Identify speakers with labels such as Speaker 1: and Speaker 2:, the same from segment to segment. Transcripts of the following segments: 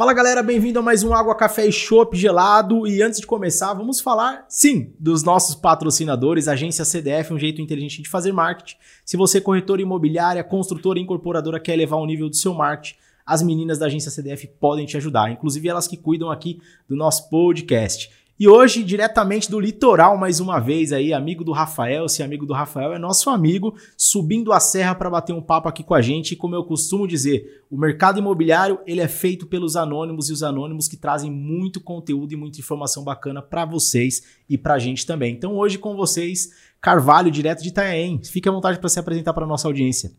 Speaker 1: Fala galera, bem-vindo a mais um Água, Café e Chopp gelado. E antes de começar, vamos falar, sim, dos nossos patrocinadores, Agência CDF, um jeito inteligente de fazer marketing. Se você, corretor imobiliária, construtora e incorporadora, quer elevar o nível do seu marketing, as meninas da Agência CDF podem te ajudar, inclusive elas que cuidam aqui do nosso podcast. E hoje, diretamente do litoral, mais uma vez aí, amigo do Rafael, se amigo do Rafael é nosso amigo, subindo a serra para bater um papo aqui com a gente. E como eu costumo dizer, o mercado imobiliário ele é feito pelos anônimos e os anônimos que trazem muito conteúdo e muita informação bacana para vocês e para a gente também. Então hoje com vocês, Carvalho, direto de Itanhaém. Fique à vontade para se apresentar para nossa audiência.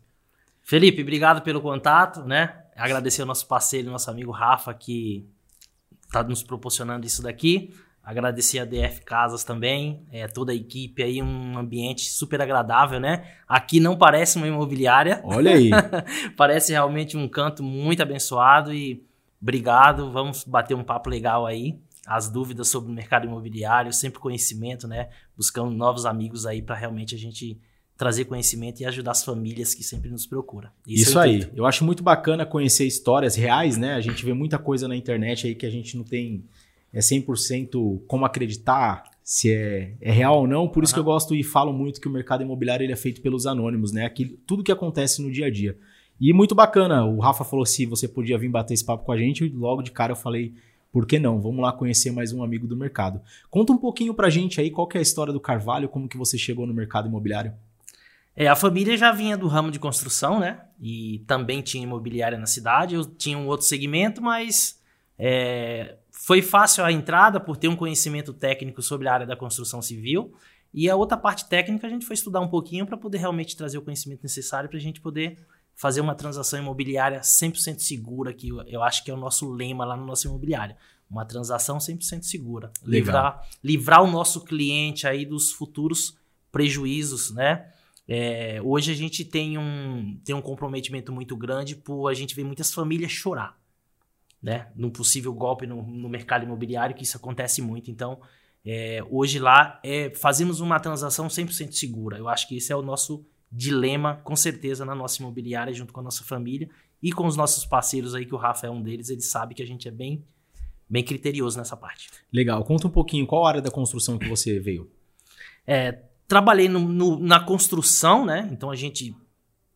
Speaker 2: Felipe, obrigado pelo contato, né? Agradecer ao nosso parceiro, nosso amigo Rafa, que está nos proporcionando isso daqui. Agradecer a DF Casas também, é, toda a equipe aí, um ambiente super agradável, né? Aqui não parece uma imobiliária.
Speaker 1: Olha aí.
Speaker 2: parece realmente um canto muito abençoado e obrigado. Vamos bater um papo legal aí. As dúvidas sobre o mercado imobiliário, sempre conhecimento, né? Buscando novos amigos aí para realmente a gente trazer conhecimento e ajudar as famílias que sempre nos procuram.
Speaker 1: Isso, Isso aí. Eu acho muito bacana conhecer histórias reais, né? A gente vê muita coisa na internet aí que a gente não tem é 100% como acreditar se é, é real ou não. Por uhum. isso que eu gosto e falo muito que o mercado imobiliário ele é feito pelos anônimos, né? Aquilo, tudo que acontece no dia a dia. E muito bacana. O Rafa falou se você podia vir bater esse papo com a gente. Logo de cara eu falei, por que não? Vamos lá conhecer mais um amigo do mercado. Conta um pouquinho pra gente aí qual é a história do Carvalho, como que você chegou no mercado imobiliário.
Speaker 2: É, a família já vinha do ramo de construção, né? E também tinha imobiliária na cidade. Eu tinha um outro segmento, mas é, foi fácil a entrada por ter um conhecimento técnico sobre a área da construção civil. E a outra parte técnica a gente foi estudar um pouquinho para poder realmente trazer o conhecimento necessário para a gente poder fazer uma transação imobiliária 100% segura, que eu acho que é o nosso lema lá no nosso imobiliário. Uma transação 100% segura. Livrar, livrar o nosso cliente aí dos futuros prejuízos, né? É, hoje a gente tem um, tem um comprometimento muito grande por a gente ver muitas famílias chorar né, num possível golpe no, no mercado imobiliário, que isso acontece muito. Então, é, hoje lá é, fazemos uma transação 100% segura. Eu acho que esse é o nosso dilema, com certeza, na nossa imobiliária, junto com a nossa família e com os nossos parceiros aí, que o Rafa é um deles, ele sabe que a gente é bem, bem criterioso nessa parte.
Speaker 1: Legal. Conta um pouquinho, qual área da construção que você veio?
Speaker 2: É, trabalhei no, no, na construção, né? Então a gente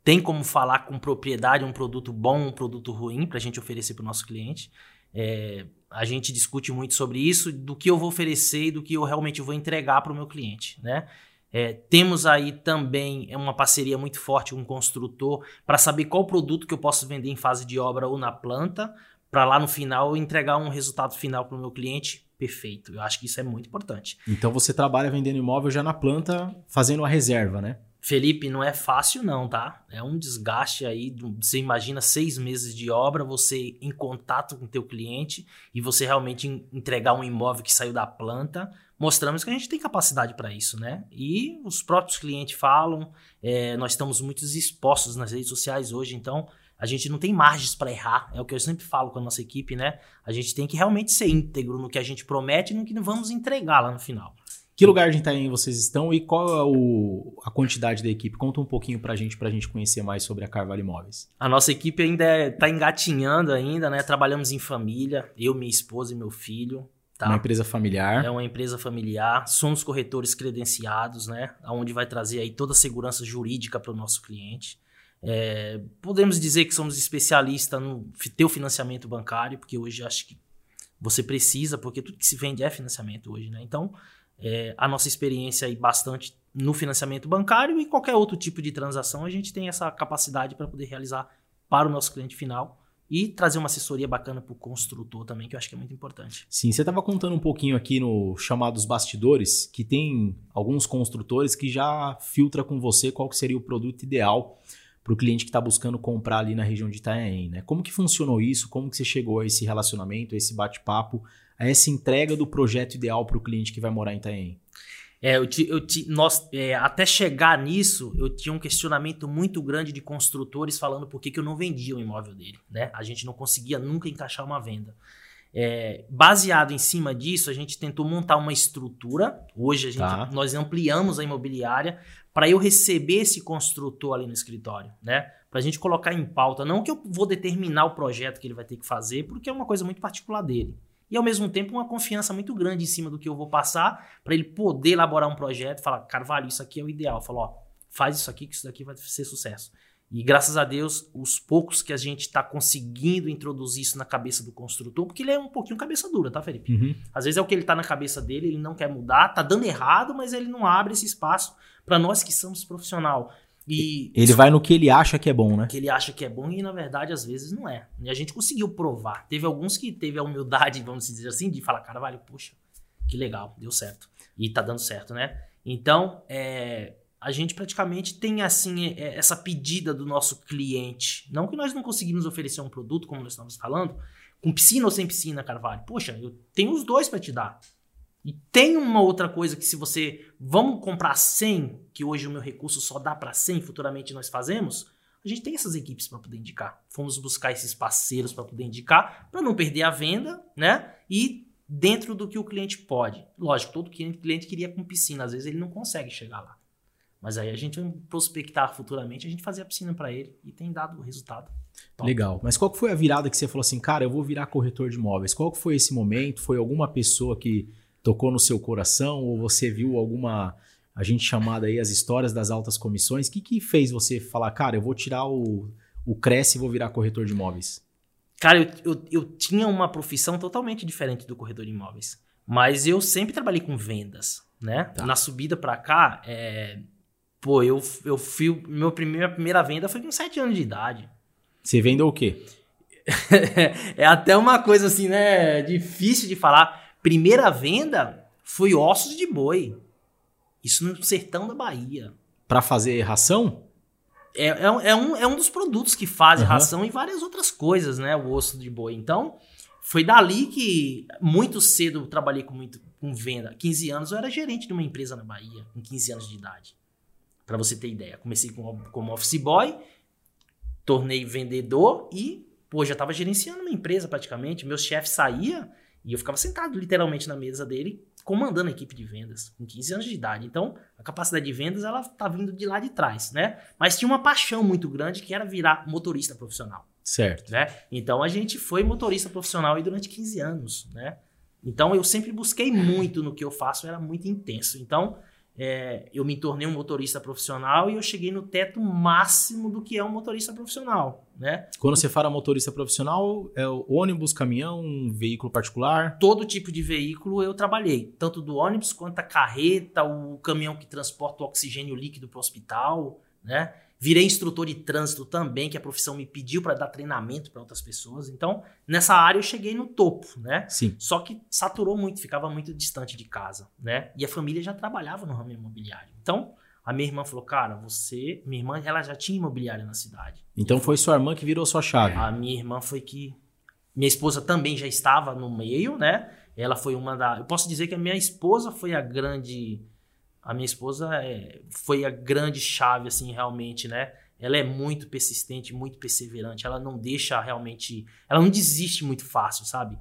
Speaker 2: tem como falar com propriedade um produto bom, um produto ruim para a gente oferecer para o nosso cliente. É, a gente discute muito sobre isso, do que eu vou oferecer e do que eu realmente vou entregar para o meu cliente, né? É, temos aí também uma parceria muito forte com um construtor para saber qual produto que eu posso vender em fase de obra ou na planta, para lá no final entregar um resultado final para o meu cliente perfeito. Eu acho que isso é muito importante.
Speaker 1: Então você trabalha vendendo imóvel já na planta, fazendo a reserva, né?
Speaker 2: Felipe, não é fácil não, tá? É um desgaste aí, você imagina seis meses de obra, você em contato com o teu cliente e você realmente entregar um imóvel que saiu da planta, mostramos que a gente tem capacidade para isso, né? E os próprios clientes falam, é, nós estamos muito expostos nas redes sociais hoje, então a gente não tem margens para errar, é o que eu sempre falo com a nossa equipe, né? A gente tem que realmente ser íntegro no que a gente promete e no que vamos entregar lá no final.
Speaker 1: Que lugar de Itaém vocês estão e qual é o, a quantidade da equipe? Conta um pouquinho pra gente, pra gente conhecer mais sobre a Carvalho Imóveis.
Speaker 2: A nossa equipe ainda está engatinhando ainda, né? Trabalhamos em família, eu, minha esposa e meu filho. Tá?
Speaker 1: Uma empresa familiar.
Speaker 2: É uma empresa familiar. Somos corretores credenciados, né? Onde vai trazer aí toda a segurança jurídica para o nosso cliente. É, podemos dizer que somos especialistas no teu financiamento bancário, porque hoje acho que você precisa, porque tudo que se vende é financiamento hoje, né? Então, é, a nossa experiência aí bastante no financiamento bancário e qualquer outro tipo de transação, a gente tem essa capacidade para poder realizar para o nosso cliente final e trazer uma assessoria bacana para o construtor também, que eu acho que é muito importante.
Speaker 1: Sim, você estava contando um pouquinho aqui no chamados bastidores que tem alguns construtores que já filtra com você qual que seria o produto ideal para o cliente que está buscando comprar ali na região de Itanhaém, né? Como que funcionou isso? Como que você chegou a esse relacionamento, a esse bate-papo? A essa entrega do projeto ideal para o cliente que vai morar em Itaém?
Speaker 2: É, eu, eu nós, é, até chegar nisso, eu tinha um questionamento muito grande de construtores falando por que, que eu não vendia o imóvel dele. Né? A gente não conseguia nunca encaixar uma venda. É, baseado em cima disso, a gente tentou montar uma estrutura. Hoje a gente,
Speaker 1: Tá.
Speaker 2: nós ampliamos a imobiliária para eu receber esse construtor ali no escritório, né? Para a gente colocar em pauta, não que eu vou determinar o projeto que ele vai ter que fazer, porque é uma coisa muito particular dele. E ao mesmo tempo uma confiança muito grande em cima do que eu vou passar para ele poder elaborar um projeto, e falar, Carvalho, isso aqui é o ideal. Falar, ó, faz isso aqui que isso daqui vai ser sucesso. E graças a Deus, os poucos que a gente está conseguindo introduzir isso na cabeça do construtor, porque ele é um pouquinho cabeça dura, tá, Felipe?
Speaker 1: Uhum.
Speaker 2: Às vezes é o que ele tá na cabeça dele, ele não quer mudar, tá dando errado, mas ele não abre esse espaço para nós que somos profissional. E
Speaker 1: Ele vai no que ele acha que é bom, né?
Speaker 2: que ele acha que é bom e na verdade às vezes não é. E a gente conseguiu provar. Teve alguns que teve a humildade, vamos dizer assim, de falar, cara, vale, puxa, que legal, deu certo. E tá dando certo, né? Então, é, a gente praticamente tem assim é, essa pedida do nosso cliente. Não que nós não conseguimos oferecer um produto, como nós estamos falando, com piscina ou sem piscina, Carvalho. Poxa, eu tenho os dois para te dar. E tem uma outra coisa que se você vamos comprar 100, que hoje o meu recurso só dá para 100, futuramente nós fazemos, a gente tem essas equipes para poder indicar. Fomos buscar esses parceiros para poder indicar, para não perder a venda, né? E dentro do que o cliente pode. Lógico, todo cliente, queria com piscina, às vezes ele não consegue chegar lá. Mas aí a gente vai prospectar futuramente, a gente fazer a piscina para ele e tem dado o resultado. Top.
Speaker 1: Legal. Mas qual que foi a virada que você falou assim, cara, eu vou virar corretor de imóveis? Qual que foi esse momento? Foi alguma pessoa que tocou no seu coração ou você viu alguma a gente chamada aí as histórias das altas comissões? O que, que fez você falar, cara, eu vou tirar o, o Cresce e vou virar corretor de imóveis?
Speaker 2: Cara, eu, eu, eu tinha uma profissão totalmente diferente do corretor de imóveis. Mas eu sempre trabalhei com vendas, né?
Speaker 1: Tá.
Speaker 2: Na subida pra cá, é, pô, eu, eu fui. Meu primeira, primeira venda foi com 7 anos de idade.
Speaker 1: Você vendeu o quê?
Speaker 2: é até uma coisa assim, né? Difícil de falar. Primeira venda foi ossos de boi. Isso no sertão da Bahia.
Speaker 1: Pra fazer ração?
Speaker 2: É, é, um- é um, é um dos produtos que fazem
Speaker 1: Aham.
Speaker 2: ração e várias outras coisas, né? O osso de boi. Então, foi dali que muito cedo eu trabalhei com, muito, com venda. 15 anos eu era gerente de uma empresa na Bahia, com 15 anos de idade. Pra você ter ideia. Comecei como, como office boy, tornei vendedor e, pô, já tava gerenciando uma empresa praticamente. Meu chefe saía e eu ficava sentado literalmente na mesa dele, comandando a equipe de vendas, com 15 anos de idade. Então, a capacidade de vendas, ela tá vindo de lá de trás, né? Mas tinha uma paixão muito grande que era virar motorista profissional,
Speaker 1: Certo.
Speaker 2: né? Então, a gente foi motorista profissional aí durante 15 anos, né? Então, eu sempre busquei muito no que eu faço, era muito intenso. Então, é, eu me tornei um motorista profissional e eu cheguei no teto máximo do que é um motorista profissional, né?
Speaker 1: Quando você fala motorista profissional, é o ônibus, caminhão, veículo particular?
Speaker 2: todo tipo de veículo eu trabalhei, tanto do ônibus quanto a carreta, o caminhão que transporta o oxigênio líquido para o hospital, né? Virei instrutor de trânsito também, que a profissão me pediu para dar treinamento para outras pessoas. Então, nessa área eu cheguei no topo, né?
Speaker 1: Sim.
Speaker 2: Só que saturou muito, ficava muito distante de casa, né? E a família já trabalhava no ramo imobiliário. Então, a minha irmã falou: "Cara, você, minha irmã, ela já tinha imobiliária na cidade.
Speaker 1: Então foi sua irmã que virou sua chave.
Speaker 2: A minha irmã foi que. Minha esposa também já estava no meio, né? Ela foi uma da. Eu posso dizer que a minha esposa foi a grande. A minha esposa é, foi a grande chave, assim, realmente, né? Ela é muito persistente, muito perseverante. Ela não deixa realmente. Ela não desiste muito fácil, sabe?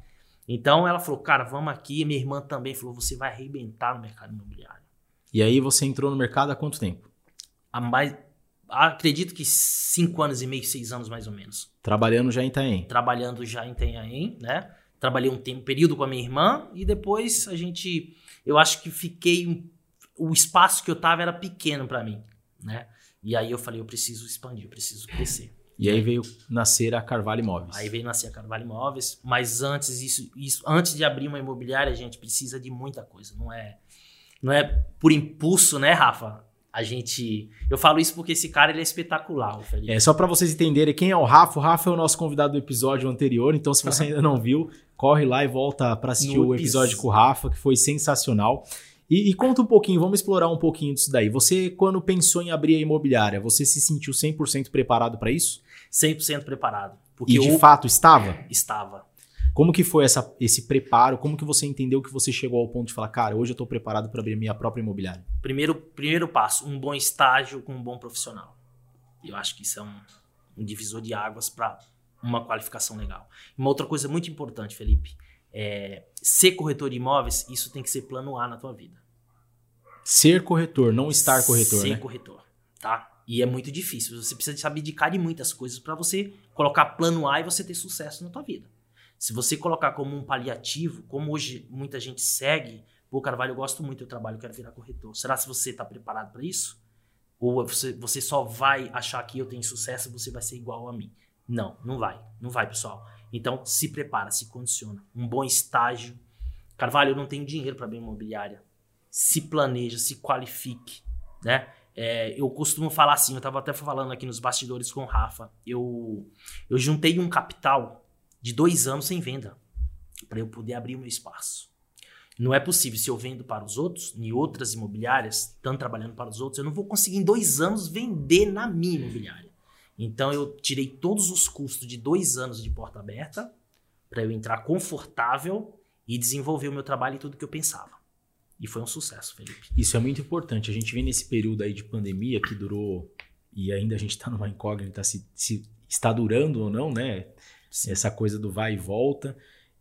Speaker 2: Então ela falou, cara, vamos aqui. Minha irmã também falou, você vai arrebentar no mercado imobiliário.
Speaker 1: E aí você entrou no mercado há quanto tempo?
Speaker 2: Há mais. Acredito que cinco anos e meio, seis anos mais ou menos.
Speaker 1: Trabalhando já em Itaém.
Speaker 2: trabalhando já em Tenhaém, né? Trabalhei um tempo, período com a minha irmã e depois a gente, eu acho que fiquei, um- o espaço que eu tava era pequeno para mim, né? E aí eu falei, eu preciso expandir, eu preciso crescer.
Speaker 1: E aí veio nascer a Carvalho Imóveis.
Speaker 2: Aí veio nascer a Carvalho Imóveis, mas antes isso, isso, antes de abrir uma imobiliária, a gente precisa de muita coisa, não é, não é por impulso, né, Rafa? A gente, eu falo isso porque esse cara ele é espetacular, Felipe.
Speaker 1: É, só para vocês entenderem quem é o Rafa. O Rafa é o nosso convidado do episódio anterior, então se você ainda não viu, corre lá e volta para assistir
Speaker 2: No
Speaker 1: o episódio com o Rafa, que foi sensacional. E, e conta um pouquinho, vamos explorar um pouquinho disso daí. Você, quando pensou em abrir a imobiliária, você se sentiu 100% preparado para isso?
Speaker 2: 100% preparado, porque
Speaker 1: E de
Speaker 2: eu
Speaker 1: fato estava?
Speaker 2: estava.
Speaker 1: Como que foi essa, esse preparo? Como que você entendeu que você chegou ao ponto de falar, cara, hoje eu tô preparado para abrir minha própria imobiliária?
Speaker 2: Primeiro, primeiro passo, um bom estágio com um bom profissional. Eu acho que isso é um, um divisor de águas para uma qualificação legal. Uma outra coisa muito importante, Felipe, é, ser corretor de imóveis, isso tem que ser plano A na tua vida.
Speaker 1: Ser corretor, não estar corretor,
Speaker 2: ser
Speaker 1: né?
Speaker 2: corretor, tá? E é muito difícil. Você precisa se abdicar de muitas coisas para você colocar plano A e você ter sucesso na tua vida. Se você colocar como um paliativo, como hoje muita gente segue, pô, Carvalho, eu gosto muito do trabalho, eu quero virar corretor. Será se você está preparado para isso? Ou você, você só vai achar que eu tenho sucesso e você vai ser igual a mim? Não, não vai. Não vai, pessoal. Então, se prepara, se condiciona. Um bom estágio. Carvalho, eu não tenho dinheiro para abrir imobiliária. Se planeja, se qualifique, né? É, eu costumo falar assim, eu estava até falando aqui nos bastidores com o Rafa. Eu, eu juntei um capital de dois anos sem venda para eu poder abrir o meu espaço. Não é possível, se eu vendo para os outros, em outras imobiliárias, estão trabalhando para os outros, eu não vou conseguir em dois anos vender na minha imobiliária. Então eu tirei todos os custos de dois anos de porta aberta para eu entrar confortável e desenvolver o meu trabalho e tudo que eu pensava. E foi um sucesso, Felipe.
Speaker 1: Isso é muito importante. A gente vem nesse período aí de pandemia que durou e ainda a gente está numa incógnita se, se, está durando ou não, né? Sim. Essa coisa do vai e volta.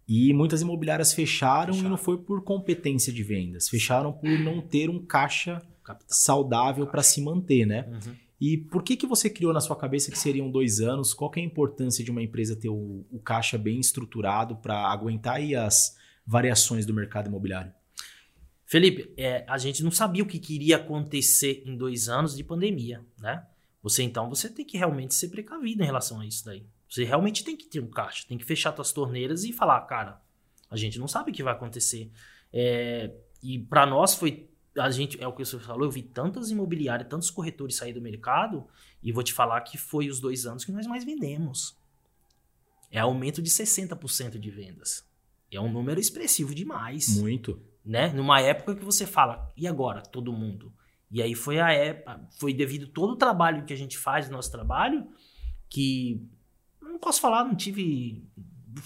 Speaker 1: E muitas imobiliárias fecharam, fecharam, e não foi por competência de vendas, fecharam por não ter um caixa Capital. saudável para se manter, né? Uhum. E por que, que você criou na sua cabeça que seriam dois anos? Qual é a importância de uma empresa ter o, o caixa bem estruturado para aguentar aí as variações do mercado imobiliário?
Speaker 2: Felipe, é, a gente não sabia o que iria acontecer em dois anos de pandemia, né? Você então você tem que realmente ser precavido em relação a isso daí. Você realmente tem que ter um caixa, tem que fechar suas torneiras e falar, cara, a gente não sabe o que vai acontecer. É, e para nós foi a gente é o que você falou, eu vi tantas imobiliárias, tantos corretores sair do mercado e vou te falar que foi os dois anos que nós mais vendemos. É aumento de 60% de vendas. É um número expressivo demais.
Speaker 1: Muito
Speaker 2: né? Numa época que você fala, e agora, todo mundo? E aí foi a época, foi devido todo o trabalho que a gente faz, nosso trabalho, que não posso falar, não tive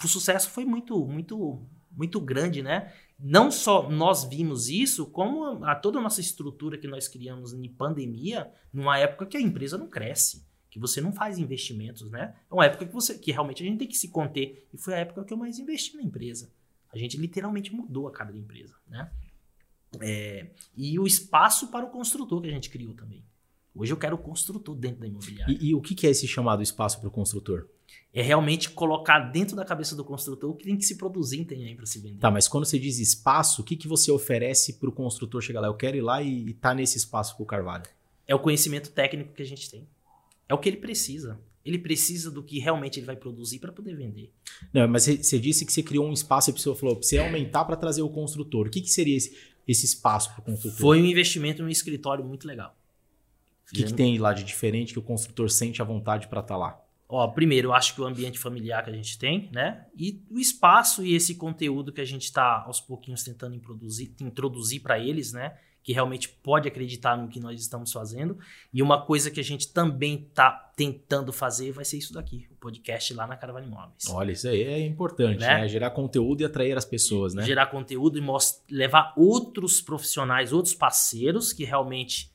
Speaker 2: o sucesso foi muito muito muito grande, né? Não só nós vimos isso, como a toda a nossa estrutura que nós criamos em pandemia, numa época que a empresa não cresce, que você não faz investimentos, né? É uma época que você que realmente a gente tem que se conter, e foi a época que eu mais investi na empresa. A gente literalmente mudou a cara da empresa, né? É, e o espaço para o construtor que a gente criou também. Hoje eu quero o construtor dentro da imobiliária.
Speaker 1: E, e o que é esse chamado espaço para o construtor?
Speaker 2: É realmente colocar dentro da cabeça do construtor o que tem que se produzir tem aí para se vender.
Speaker 1: Tá, mas quando você diz espaço, o que, que você oferece para o construtor chegar lá? Eu quero ir lá e estar tá nesse espaço com o Carvalho.
Speaker 2: É o conhecimento técnico que a gente tem. É o que ele precisa. Ele precisa do que realmente ele vai produzir para poder vender.
Speaker 1: Não, mas você disse que você criou um espaço e a pessoa falou, precisa aumentar para trazer o construtor. O que, que seria esse, esse espaço para o construtor?
Speaker 2: Foi um investimento num escritório muito legal.
Speaker 1: O que, que, tem lá de diferente que o construtor sente a vontade para estar tá lá?
Speaker 2: Ó, primeiro, eu acho que o ambiente familiar que a gente tem, né? E o espaço e esse conteúdo que a gente está aos pouquinhos tentando introduzir, introduzir para eles, né? que realmente pode acreditar no que nós estamos fazendo. E uma coisa que a gente também está tentando fazer vai ser isso daqui, o podcast lá na Caravana Imóveis.
Speaker 1: Olha, isso aí é importante, né? né? Gerar conteúdo e atrair as pessoas, né?
Speaker 2: Gerar conteúdo e levar outros profissionais, outros parceiros que realmente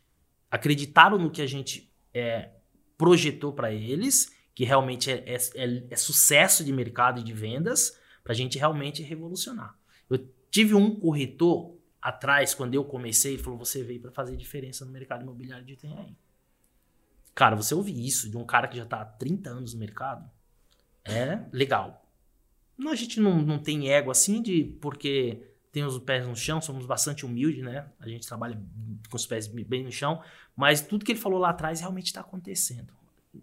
Speaker 2: acreditaram no que a gente é, projetou para eles, que realmente é, é, é, é sucesso de mercado e de vendas, para a gente realmente revolucionar. Eu tive um corretor atrás, quando eu comecei, ele falou: você veio para fazer diferença no mercado imobiliário de Itanhaém. Cara, você ouvir isso de um cara que já está há 30 anos no mercado é legal. A gente não, não tem ego assim de porque tem os pés no chão, somos bastante humildes, né? A gente trabalha com os pés bem no chão, mas tudo que ele falou lá atrás realmente está acontecendo.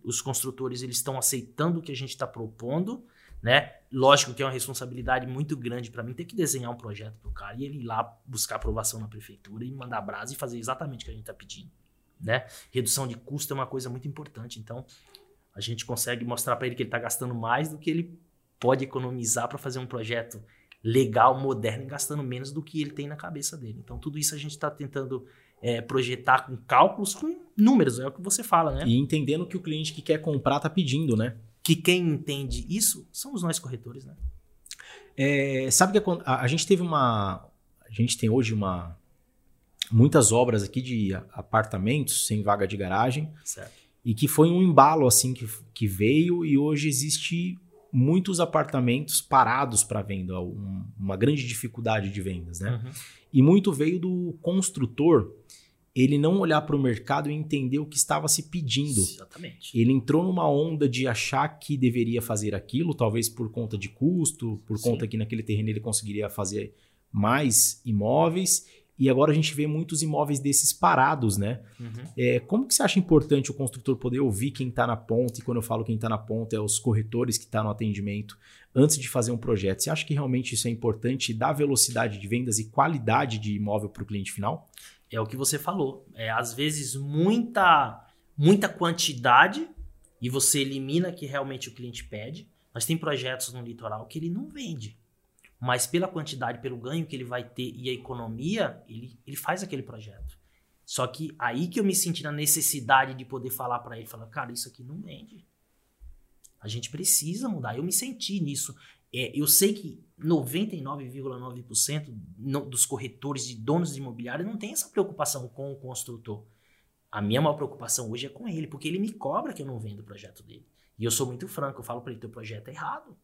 Speaker 2: Os construtores eles estão aceitando o que a gente está propondo né? Lógico que é uma responsabilidade muito grande para mim ter que desenhar um projeto pro cara e ele ir lá buscar aprovação na prefeitura e mandar brasa e fazer exatamente o que a gente está pedindo, né? Redução de custo é uma coisa muito importante, então a gente consegue mostrar para ele que ele está gastando mais do que ele pode economizar para fazer um projeto legal, moderno, gastando menos do que ele tem na cabeça dele. Então tudo isso a gente está tentando é, projetar com cálculos, com números, é o que você fala, né?
Speaker 1: E entendendo que o cliente que quer comprar está pedindo, né?
Speaker 2: que quem entende isso somos nós corretores, né?
Speaker 1: É, sabe que a, a, gente teve uma. A gente tem hoje uma. Muitas obras aqui de apartamentos sem vaga de garagem.
Speaker 2: Certo.
Speaker 1: E que foi um embalo assim que, que veio e hoje existe muitos apartamentos parados para venda, um, uma grande dificuldade de vendas, né?
Speaker 2: Uhum.
Speaker 1: E muito veio do construtor ele não olhar para o mercado e entender o que estava se pedindo.
Speaker 2: Exatamente.
Speaker 1: Ele entrou numa onda de achar que deveria fazer aquilo, talvez por conta de custo, por
Speaker 2: Sim.
Speaker 1: conta que naquele terreno ele conseguiria fazer mais imóveis. E agora a gente vê muitos imóveis desses parados, né?
Speaker 2: Uhum.
Speaker 1: É, como que você acha importante o construtor poder ouvir quem está na ponta? E quando eu falo quem está na ponta, é os corretores que estão no atendimento antes de fazer um projeto. Você acha que realmente isso é importante dar velocidade de vendas e qualidade de imóvel para o cliente final?
Speaker 2: É o que você falou. É, às vezes, muita, muita quantidade e você elimina que realmente o cliente pede. Nós tem projetos no litoral que ele não vende. Mas pela quantidade, pelo ganho que ele vai ter e a economia, ele, ele faz aquele projeto. Só que aí que eu me senti na necessidade de poder falar para ele, falar, cara, isso aqui não vende. A gente precisa mudar. Eu me senti nisso. É, eu sei que 99,9% no- dos corretores e donos de imobiliário não tem essa preocupação com o construtor. A minha maior preocupação hoje é com ele, porque ele me cobra que eu não vendo o projeto dele. E eu sou muito franco, eu falo para ele, teu projeto é errado.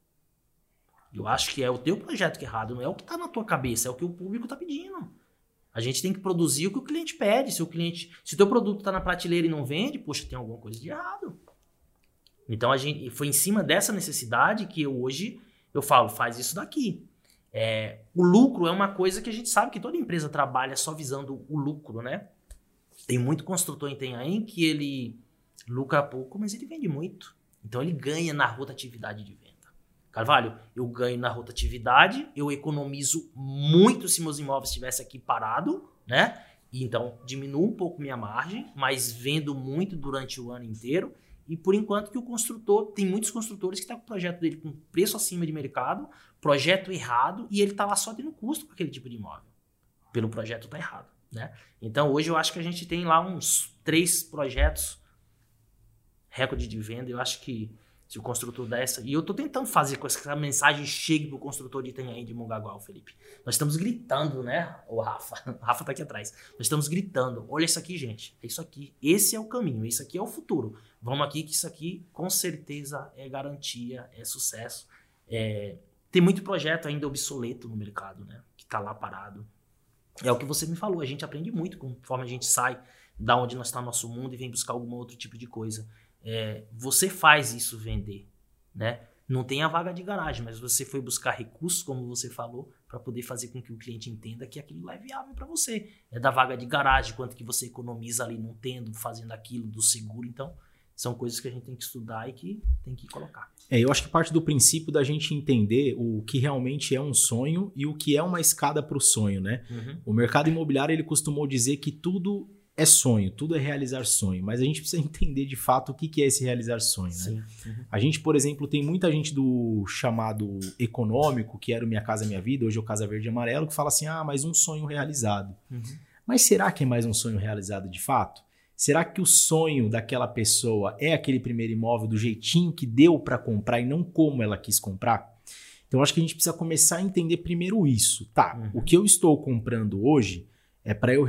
Speaker 2: Eu acho que é o teu projeto que é errado, não é o que está na tua cabeça, é o que o público está pedindo. A gente tem que produzir o que o cliente pede. Se o cliente, se teu produto está na prateleira e não vende, poxa, tem alguma coisa de errado. Então a gente foi em cima dessa necessidade que eu hoje eu falo, faz isso daqui. É, o lucro é uma coisa que a gente sabe que toda empresa trabalha só visando o lucro, né? Tem muito construtor em Itanhaém que ele lucra pouco, mas ele vende muito. Então ele ganha na rotatividade de venda. Carvalho, eu ganho na rotatividade, eu economizo muito se meus imóveis estivessem aqui parado, né? E então diminuo um pouco minha margem, mas vendo muito durante o ano inteiro. E por enquanto que o construtor, tem muitos construtores que estão com o projeto dele com preço acima de mercado, projeto errado, e ele está lá só tendo custo com aquele tipo de imóvel. Pelo projeto tá errado, né? Então hoje eu acho que a gente tem lá uns três projetos recorde de venda. Eu acho que se o construtor der essa. E eu tô tentando fazer com que essa mensagem chegue pro construtor de Itanhaém de Mongagual, Felipe. Nós estamos gritando, né? O Rafa. O Rafa tá aqui atrás. Nós estamos gritando. Olha isso aqui, gente. É isso aqui. Esse é o caminho. Isso aqui é o futuro. Vamos aqui que isso aqui, com certeza, é garantia, é sucesso. É, Tem muito projeto ainda obsoleto no mercado, né? Que tá lá parado. É o que você me falou. A gente aprende muito conforme a gente sai da onde nós está nosso mundo e vem buscar algum outro tipo de coisa. É, você faz isso vender, né? Não tem a vaga de garagem, mas você foi buscar recursos, como você falou, para poder fazer com que o cliente entenda que aquilo lá é viável para você. É da vaga de garagem, quanto que você economiza ali não tendo, fazendo aquilo, do seguro. Então, são coisas que a gente tem que estudar e que tem que colocar.
Speaker 1: É, eu acho que parte do princípio da gente entender o que realmente é um sonho e o que é uma escada para o sonho, né?
Speaker 2: Uhum.
Speaker 1: O mercado imobiliário ele costumou dizer que tudo é sonho, tudo é realizar sonho, mas a gente precisa entender de fato o que é esse realizar sonho, né?
Speaker 2: Uhum.
Speaker 1: A gente, por exemplo, tem muita gente do chamado econômico, que era o Minha Casa Minha Vida, hoje é o Casa Verde e Amarelo, que fala assim: ah, mais um sonho realizado.
Speaker 2: Uhum.
Speaker 1: Mas será que é mais um sonho realizado de fato? Será que o sonho daquela pessoa é aquele primeiro imóvel do jeitinho que deu para comprar e não como ela quis comprar? Então acho que a gente precisa começar a entender primeiro isso. Tá,
Speaker 2: Uhum.
Speaker 1: o que eu estou comprando hoje é para eu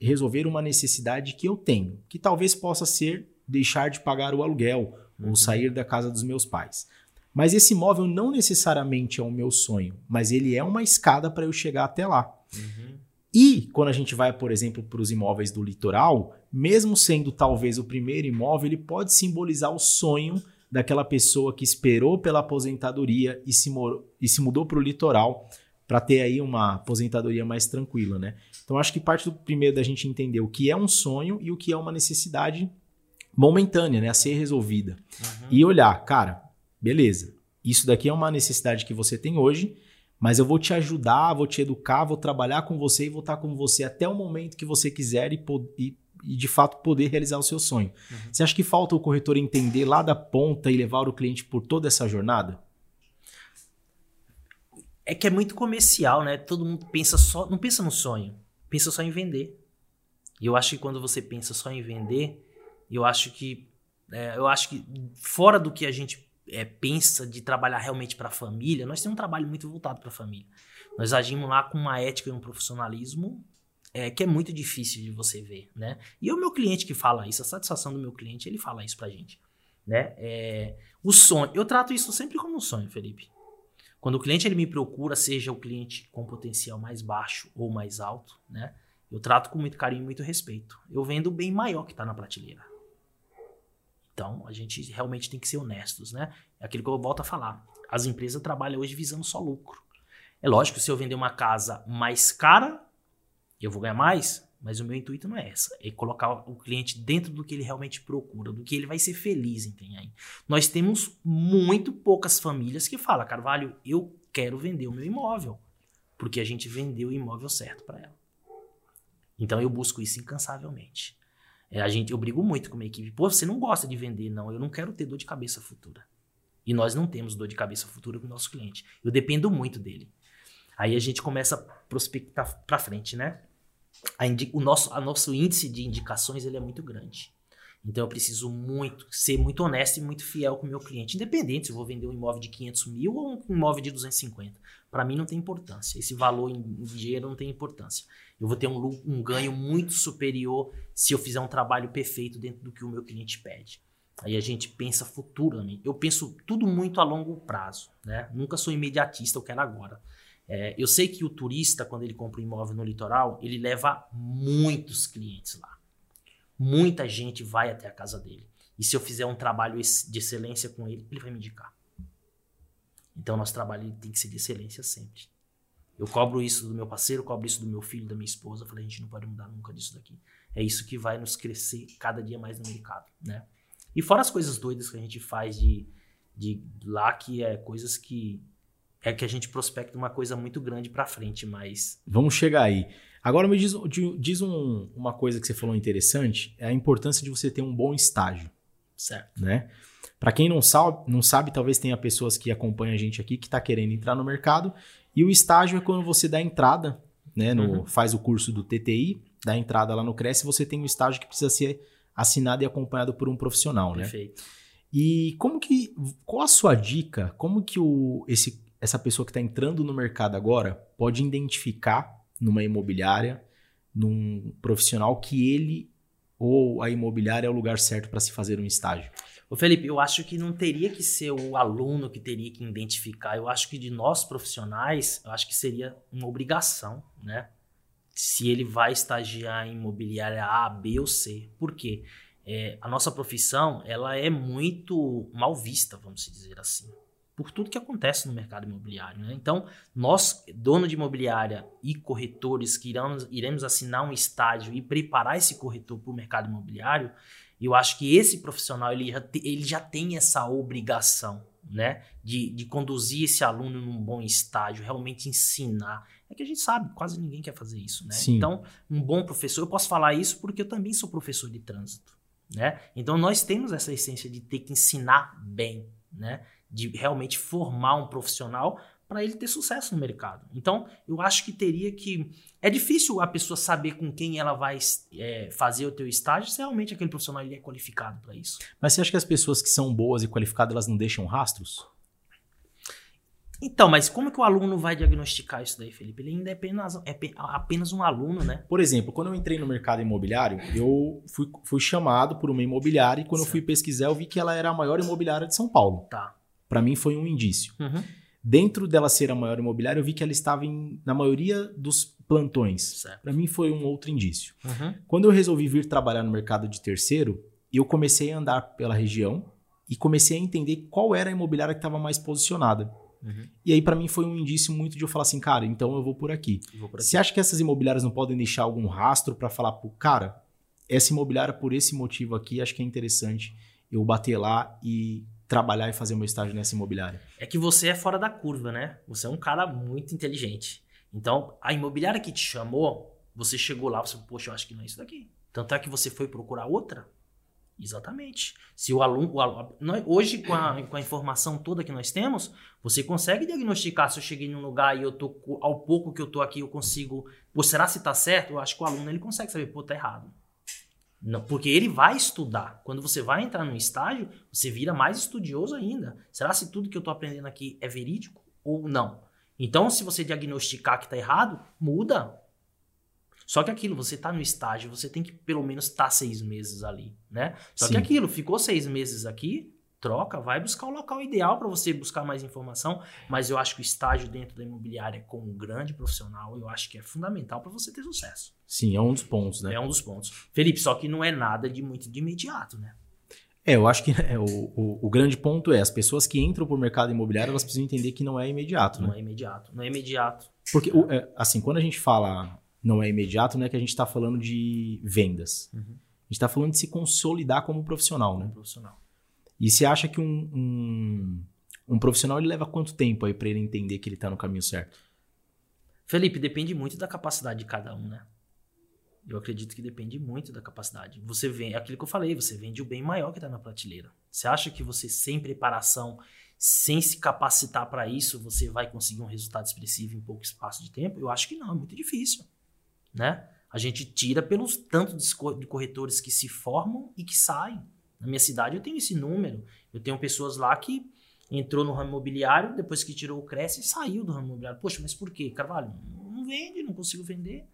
Speaker 1: resolver uma necessidade que eu tenho, que talvez possa ser deixar de pagar o aluguel
Speaker 2: Uhum.
Speaker 1: ou sair da casa dos meus pais. Mas esse imóvel não necessariamente é o meu sonho, mas ele é uma escada para eu chegar até lá.
Speaker 2: Uhum.
Speaker 1: E quando a gente vai, por exemplo, para os imóveis do litoral, mesmo sendo talvez o primeiro imóvel, ele pode simbolizar o sonho daquela pessoa que esperou pela aposentadoria e se, e se mudou para o litoral para ter aí uma aposentadoria mais tranquila, né? Então acho que parte do primeiro da gente entender o que é um sonho e o que é uma necessidade momentânea, né, a ser resolvida.
Speaker 2: Uhum.
Speaker 1: E olhar, cara, beleza, isso daqui é uma necessidade que você tem hoje, mas eu vou te ajudar, vou te educar, vou trabalhar com você e vou estar com você até o momento que você quiser e, e- e, de fato poder realizar o seu sonho.
Speaker 2: Uhum.
Speaker 1: Você acha que falta o corretor entender lá da ponta e levar o cliente por toda essa jornada?
Speaker 2: É que é muito comercial, né? Todo mundo pensa só, não pensa no sonho, pensa só em vender. E eu acho que quando você pensa só em vender, eu acho que é, eu acho que fora do que a gente é, pensa de trabalhar realmente para a família, nós temos um trabalho muito voltado para a família. Nós agimos lá com uma ética e um profissionalismo é, que é muito difícil de você ver, né? E é o meu cliente que fala isso, a satisfação do meu cliente, ele fala isso pra gente. né? É, o sonho, eu trato isso sempre como um sonho, Felipe. Quando o cliente ele me procura, seja o cliente com potencial mais baixo ou mais alto, né? Eu trato com muito carinho e muito respeito. Eu vendo bem maior que está na prateleira. Então, a gente realmente tem que ser honestos, né? É aquilo que eu volto a falar. As empresas trabalham hoje visando só lucro. É lógico, se eu vender uma casa mais cara, eu vou ganhar mais, mas o meu intuito não é essa. É colocar o cliente dentro do que ele realmente procura, do que ele vai ser feliz, entende? Nós temos muito poucas famílias que falam, Carvalho, eu quero vender o meu imóvel, porque a gente vendeu o imóvel certo para ela. Então eu busco isso incansavelmente. É, a gente, eu brigo muito com a minha equipe. Pô, você não gosta de vender, não. Eu não quero ter dor de cabeça futura. E nós não temos dor de cabeça futura com o nosso cliente. Eu dependo muito dele. Aí a gente começa a prospectar para frente, né? O nosso, a nosso índice de indicações ele é muito grande. Então eu preciso muito ser muito honesto e muito fiel com o meu cliente, independente se eu vou vender um imóvel de 500 mil ou um imóvel de 250. Para mim não tem importância. Esse valor em dinheiro não tem importância. Eu vou ter um, um ganho muito superior se eu fizer um trabalho perfeito dentro do que o meu cliente pede. Aí a gente pensa futuramente. Eu penso tudo muito a longo prazo, né? Nunca sou imediatista, eu quero agora. É, eu sei que o turista, quando ele compra um imóvel no litoral, ele leva muitos clientes lá. Muita gente vai até a casa dele. E se eu fizer um trabalho de excelência com ele, ele vai me indicar. Então, nosso trabalho tem que ser de excelência sempre. Eu cobro isso do meu parceiro, cobro isso do meu filho, da minha esposa. Falei, a gente não pode mudar nunca disso daqui. É isso que vai nos crescer cada dia mais no mercado, né? E fora as coisas doidas que a gente faz de, de lá, que é coisas que é que a gente prospecta uma coisa muito grande para frente, mas...
Speaker 1: Vamos chegar aí. Agora me diz, diz um, uma coisa que você falou interessante, é a importância de você ter um bom estágio.
Speaker 2: Certo.
Speaker 1: Né? Para quem não sabe, não sabe, talvez tenha pessoas que acompanham a gente aqui que está querendo entrar no mercado. E o estágio é quando você dá entrada, né? No, uhum. Faz o curso do TTI, dá entrada lá no Cresce, você tem um estágio que precisa ser assinado e acompanhado por um profissional,
Speaker 2: Perfeito.
Speaker 1: né? E como que. Qual a sua dica? Como que o, esse, essa pessoa que está entrando no mercado agora pode identificar numa imobiliária, num profissional que ele ou a imobiliária é o lugar certo para se fazer um estágio?
Speaker 2: Ô Felipe, eu acho que não teria que ser o aluno que teria que identificar. Eu acho que de nós profissionais, eu acho que seria uma obrigação, né? Se ele vai estagiar em imobiliária A, B ou C. Por quê? É, a nossa profissão, ela é muito mal vista, vamos dizer assim por tudo que acontece no mercado imobiliário. Né? Então, nós, dono de imobiliária e corretores que iremos, iremos assinar um estágio e preparar esse corretor para o mercado imobiliário, eu acho que esse profissional ele já, te, ele já tem essa obrigação né? de, de conduzir esse aluno num bom estágio, realmente ensinar. É que a gente sabe, quase ninguém quer fazer isso. Né? Então, um bom professor, eu posso falar isso porque eu também sou professor de trânsito. Né? Então, nós temos essa essência de ter que ensinar bem. Né? De realmente formar um profissional para ele ter sucesso no mercado. Então, eu acho que teria que. É difícil a pessoa saber com quem ela vai é, fazer o teu estágio se realmente aquele profissional ele é qualificado para isso.
Speaker 1: Mas você acha que as pessoas que são boas e qualificadas elas não deixam rastros?
Speaker 2: Então, mas como que o aluno vai diagnosticar isso daí, Felipe? Ele ainda é apenas, é apenas um aluno, né?
Speaker 1: Por exemplo, quando eu entrei no mercado imobiliário, eu fui, fui chamado por uma imobiliária e quando certo. eu fui pesquisar, eu vi que ela era a maior imobiliária de São Paulo.
Speaker 2: Tá
Speaker 1: para mim foi um indício.
Speaker 2: Uhum.
Speaker 1: Dentro dela ser a maior imobiliária, eu vi que ela estava em, na maioria dos plantões. Para mim foi um outro indício.
Speaker 2: Uhum.
Speaker 1: Quando eu resolvi vir trabalhar no mercado de terceiro, eu comecei a andar pela região e comecei a entender qual era a imobiliária que estava mais posicionada.
Speaker 2: Uhum.
Speaker 1: E aí, para mim, foi um indício muito de eu falar assim, cara, então eu vou por aqui.
Speaker 2: Vou por aqui.
Speaker 1: Você acha que essas imobiliárias não podem deixar algum rastro para falar, pro cara, essa imobiliária, por esse motivo aqui, acho que é interessante eu bater lá e trabalhar e fazer meu estágio nessa imobiliária?
Speaker 2: É que você é fora da curva, né? Você é um cara muito inteligente. Então, a imobiliária que te chamou, você chegou lá, você, poxa, eu acho que não é isso daqui. Tanto é que você foi procurar outra. Exatamente. Se o aluno. O aluno hoje, com a, com a informação toda que nós temos, você consegue diagnosticar se eu cheguei num lugar e eu tô. Ao pouco que eu tô aqui, eu consigo. Pô, será se tá certo? Eu acho que o aluno ele consegue saber, pô, tá errado. Não, porque ele vai estudar. Quando você vai entrar no estágio, você vira mais estudioso ainda. Será se tudo que eu estou aprendendo aqui é verídico ou não? Então, se você diagnosticar que está errado, muda. Só que aquilo, você está no estágio, você tem que pelo menos estar tá seis meses ali, né? Só Sim. que aquilo, ficou seis meses aqui, troca, vai buscar o local ideal para você buscar mais informação, mas eu acho que o estágio dentro da imobiliária com um grande profissional, eu acho que é fundamental para você ter sucesso.
Speaker 1: Sim, é um dos pontos, né?
Speaker 2: É um dos pontos. Felipe, só que não é nada de muito de imediato, né?
Speaker 1: É, eu acho que é, o, o, o, grande ponto é as pessoas que entram para o mercado imobiliário, elas precisam entender que não é imediato,
Speaker 2: não
Speaker 1: né?
Speaker 2: Não é imediato, não é imediato.
Speaker 1: Porque, é, assim, quando a gente fala não é imediato, não é que a gente está falando de vendas. Uhum. A gente está falando de se consolidar como profissional, né?
Speaker 2: Profissional.
Speaker 1: E você acha que um, um, um profissional ele leva quanto tempo aí para ele entender que ele está no caminho certo?
Speaker 2: Felipe, depende muito da capacidade de cada um, né? Eu acredito que depende muito da capacidade. Você vende, é aquilo que eu falei, você vende o bem maior que está na prateleira. Você acha que você, sem preparação, sem se capacitar para isso, você vai conseguir um resultado expressivo em pouco espaço de tempo? Eu acho que não, é muito difícil. Né? A gente tira pelos tantos de corretores que se formam e que saem. Na minha cidade eu tenho esse número. Eu tenho pessoas lá que entrou no ramo imobiliário, depois que tirou o Cresce, saiu do ramo imobiliário. Poxa, mas por quê? Carvalho, não vende, não consigo vender.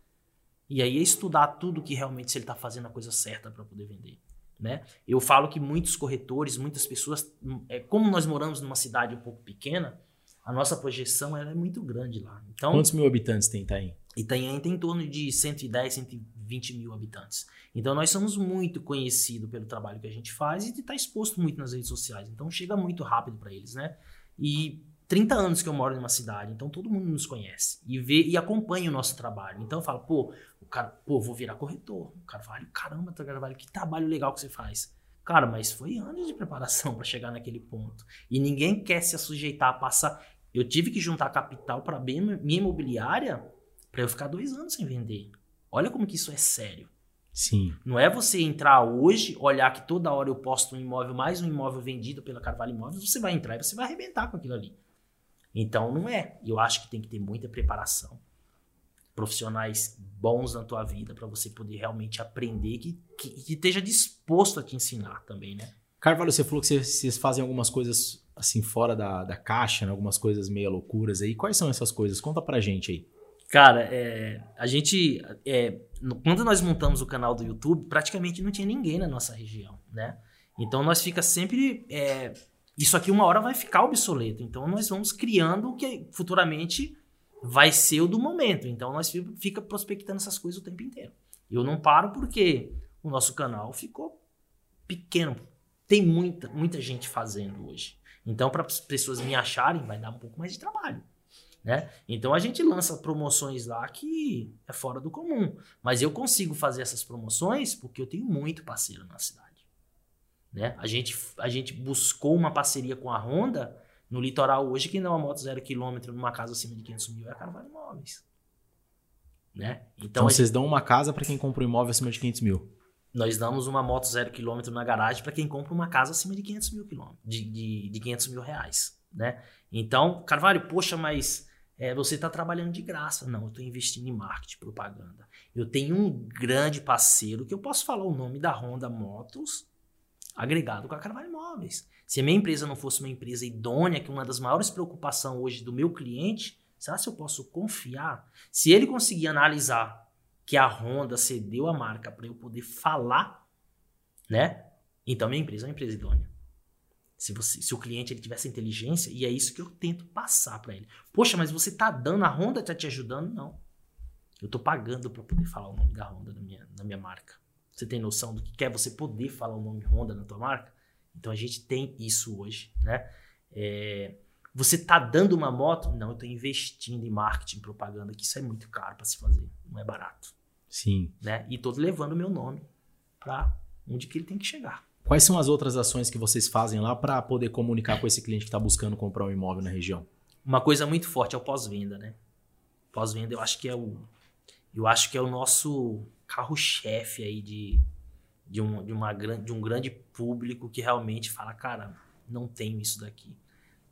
Speaker 2: E aí é estudar tudo que realmente se ele está fazendo a coisa certa para poder vender. Né? Eu falo que muitos corretores, muitas pessoas, é, como nós moramos numa cidade um pouco pequena, a nossa projeção é muito grande lá. Então,
Speaker 1: Quantos mil habitantes tem Itaim?
Speaker 2: Itanhaém tem em torno de 110, 120 mil habitantes. Então nós somos muito conhecidos pelo trabalho que a gente faz e está exposto muito nas redes sociais. Então chega muito rápido para eles, né? E 30 anos que eu moro numa cidade, então todo mundo nos conhece e vê e acompanha o nosso trabalho. Então eu falo, pô, o cara, pô, vou virar corretor. O Carvalho, caramba, Carvalho, que trabalho legal que você faz. Cara, mas foi anos de preparação para chegar naquele ponto. E ninguém quer se sujeitar a passar. Eu tive que juntar capital para minha imobiliária para eu ficar dois anos sem vender. Olha como que isso é sério.
Speaker 1: Sim.
Speaker 2: Não é você entrar hoje, olhar que toda hora eu posto um imóvel, mais um imóvel vendido pela Carvalho Imóveis, você vai entrar e você vai arrebentar com aquilo ali. Então não é. Eu acho que tem que ter muita preparação. Profissionais bons na tua vida para você poder realmente aprender que, que, que, esteja disposto a te ensinar também, né?
Speaker 1: Carvalho, você falou que vocês, vocês fazem algumas coisas assim fora da, da caixa, né? algumas coisas meio loucuras aí. Quais são essas coisas? Conta pra gente aí.
Speaker 2: Cara, é, a gente. É, quando nós montamos o canal do YouTube, praticamente não tinha ninguém na nossa região, né? Então nós fica sempre. É, isso aqui uma hora vai ficar obsoleto. Então nós vamos criando o que futuramente vai ser o do momento. Então nós fica, prospectando essas coisas o tempo inteiro. Eu não paro porque o nosso canal ficou pequeno. Tem muita, muita gente fazendo hoje. Então, para as pessoas me acharem, vai dar um pouco mais de trabalho. Né? Então a gente lança promoções lá que é fora do comum. Mas eu consigo fazer essas promoções porque eu tenho muito parceiro na cidade. Né? A, gente, a gente buscou uma parceria com a Honda no litoral hoje, que não é uma moto zero quilômetro numa casa acima de 500 mil é a Carvalho Imóveis. Né?
Speaker 1: Então, então vocês gente, dão uma casa para quem compra um imóvel acima de 500 mil?
Speaker 2: Nós damos uma moto zero quilômetro na garagem para quem compra uma casa acima de 500 mil quilômetros, de, de, de 500 mil reais. Né? Então, Carvalho, poxa, mas é, você está trabalhando de graça. Não, eu estou investindo em marketing, propaganda. Eu tenho um grande parceiro que eu posso falar o nome da Honda Motos, agregado com a Carvalho Imóveis. Se a minha empresa não fosse uma empresa idônea, que uma das maiores preocupações hoje do meu cliente, será se eu posso confiar? Se ele conseguir analisar que a Honda cedeu a marca para eu poder falar, né? Então minha empresa é uma empresa idônea. Se, você, se o cliente ele tivesse inteligência, e é isso que eu tento passar para ele. Poxa, mas você tá dando, a Honda tá te ajudando? Não. Eu tô pagando para poder falar o nome da Honda na minha, na minha marca. Você tem noção do que quer você poder falar o nome Honda na tua marca? Então a gente tem isso hoje, né? É, você tá dando uma moto? Não, eu tô investindo em marketing, propaganda, que isso é muito caro para se fazer, não é barato.
Speaker 1: Sim.
Speaker 2: Né? E tô levando o meu nome para onde que ele tem que chegar.
Speaker 1: Quais são as outras ações que vocês fazem lá para poder comunicar com esse cliente que está buscando comprar um imóvel na região?
Speaker 2: Uma coisa muito forte é o pós-venda, né? Pós-venda eu acho que é o eu acho que é o nosso carro-chefe aí de, de, um, de, uma, de um grande público que realmente fala, cara, não tenho isso daqui.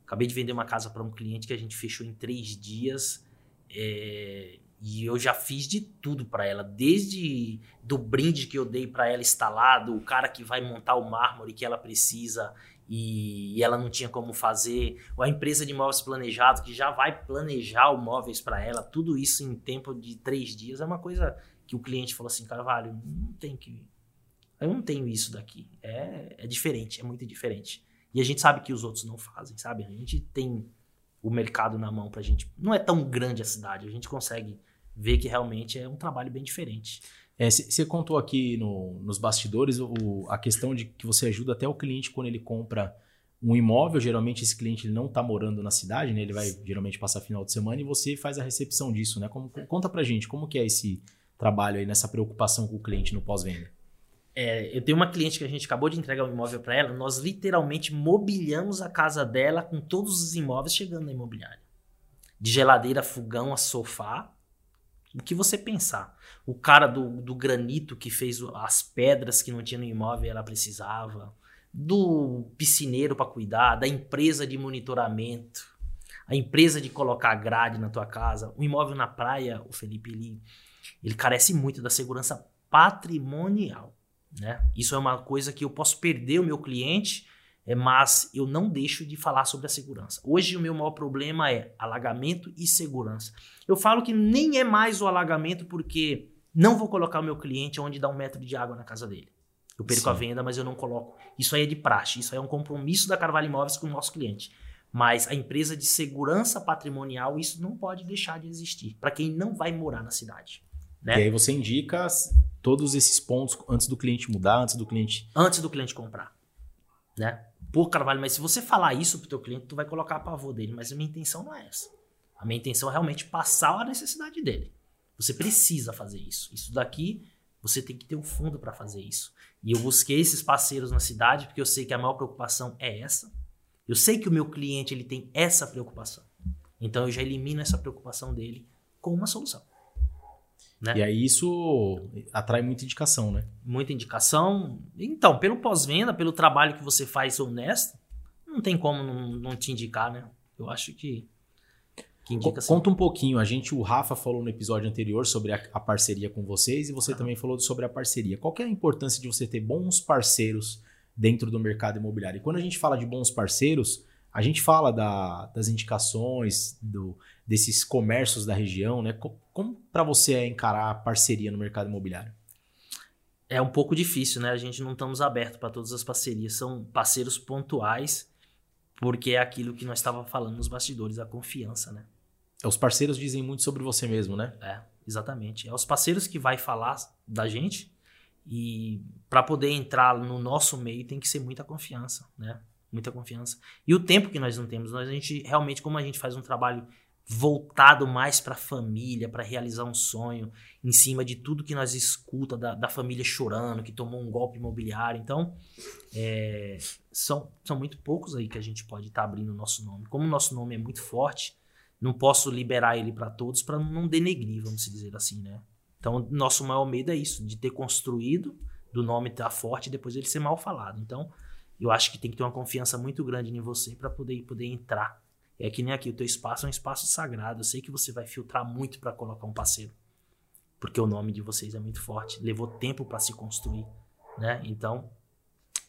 Speaker 2: Acabei de vender uma casa para um cliente que a gente fechou em três dias. É, e eu já fiz de tudo para ela, desde do brinde que eu dei para ela instalado, o cara que vai montar o mármore que ela precisa e, ela não tinha como fazer, ou a empresa de móveis planejados que já vai planejar os móveis para ela, tudo isso em tempo de três dias é uma coisa que o cliente falou assim, Carvalho, não tem que, eu não tenho isso daqui, é, é diferente, é muito diferente. E a gente sabe que os outros não fazem, sabe? A gente tem o mercado na mão pra gente. Não é tão grande a cidade, a gente consegue ver que realmente é um trabalho bem diferente.
Speaker 1: Você é, contou aqui no, nos bastidores o, a questão de que você ajuda até o cliente quando ele compra um imóvel. Geralmente esse cliente ele não está morando na cidade, né? ele vai geralmente passar final de semana e você faz a recepção disso. Né? Como, conta pra gente como que é esse trabalho aí nessa preocupação com o cliente no pós-venda.
Speaker 2: É, eu tenho uma cliente que a gente acabou de entregar um imóvel para ela, nós literalmente mobiliamos a casa dela com todos os imóveis chegando na imobiliária. De geladeira, fogão a sofá, o que você pensar. O cara do, do granito que fez as pedras que não tinha no imóvel ela precisava, do piscineiro para cuidar, da empresa de monitoramento, a empresa de colocar grade na tua casa, o imóvel na praia, o Felipe ele, ele carece muito da segurança patrimonial. Né? Isso é uma coisa que eu posso perder o meu cliente, é, mas eu não deixo de falar sobre a segurança. Hoje o meu maior problema é alagamento e segurança. Eu falo que nem é mais o alagamento porque não vou colocar o meu cliente onde dá um metro de água na casa dele. Eu perco Sim. a venda, mas eu não coloco. Isso aí é de praxe, isso aí é um compromisso da Carvalho Imóveis com o nosso cliente. Mas a empresa de segurança patrimonial, isso não pode deixar de existir para quem não vai morar na cidade. Né?
Speaker 1: E aí você indica todos esses pontos antes do cliente mudar, antes do cliente.
Speaker 2: Antes do cliente comprar. Né? Pô, Carvalho, mas se você falar isso pro teu cliente, tu vai colocar a pavor dele. Mas a minha intenção não é essa. A minha intenção é realmente passar a necessidade dele. Você precisa fazer isso. Isso daqui, você tem que ter um fundo para fazer isso. E eu busquei esses parceiros na cidade porque eu sei que a maior preocupação é essa. Eu sei que o meu cliente ele tem essa preocupação. Então eu já elimino essa preocupação dele com uma solução.
Speaker 1: Né? E aí isso atrai muita indicação, né?
Speaker 2: Muita indicação. Então, pelo pós-venda, pelo trabalho que você faz honesto, não tem como não, não te indicar, né? Eu acho que,
Speaker 1: que indica Conta um pouquinho. A gente, o Rafa falou no episódio anterior sobre a, a parceria com vocês e você também falou sobre a parceria. Qual é a importância de você ter bons parceiros dentro do mercado imobiliário? E quando a gente fala de bons parceiros, a gente fala da, das indicações, do, desses comércios da região, né? Como para você é encarar a parceria no mercado imobiliário?
Speaker 2: É um pouco difícil, né? A gente não estamos abertos para todas as parcerias. São parceiros pontuais, porque é aquilo que nós estávamos falando nos bastidores, a confiança, né?
Speaker 1: É, os parceiros dizem muito sobre você mesmo, né?
Speaker 2: É, exatamente. É os parceiros que vai falar da gente e para poder entrar no nosso meio tem que ser muita confiança, né? Muita confiança. E o tempo que nós não temos, nós a gente realmente como a gente faz um trabalho voltado mais para a família, para realizar um sonho, em cima de tudo que nós escuta da, da família chorando, que tomou um golpe imobiliário. Então, é, são, são muito poucos aí que a gente pode estar tá abrindo o nosso nome. Como o nosso nome é muito forte, não posso liberar ele para todos para não denegrir, vamos dizer assim, né? Então, nosso maior medo é isso, de ter construído, do nome estar tá forte e depois ele ser mal falado. Então, eu acho que tem que ter uma confiança muito grande em você para poder, poder entrar é que nem aqui, o teu espaço é um espaço sagrado. Eu sei que você vai filtrar muito para colocar um parceiro. Porque o nome de vocês é muito forte. Levou tempo para se construir, né? Então,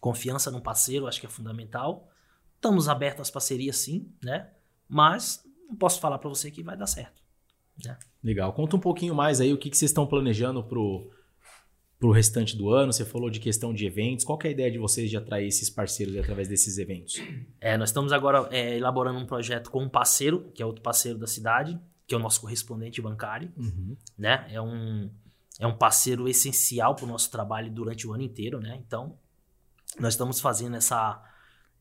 Speaker 2: confiança no parceiro acho que é fundamental. Estamos abertos às parcerias sim, né? Mas não posso falar para você que vai dar certo. Né?
Speaker 1: Legal. Conta um pouquinho mais aí o que, que vocês estão planejando pro para o restante do ano? Você falou de questão de eventos. Qual é a ideia de vocês de atrair esses parceiros através desses eventos?
Speaker 2: É, nós estamos agora é, elaborando um projeto com um parceiro, que é outro parceiro da cidade, que é o nosso correspondente bancário. Uhum. Né? É, um, é um parceiro essencial para o nosso trabalho durante o ano inteiro. Né? Então, nós estamos fazendo essa,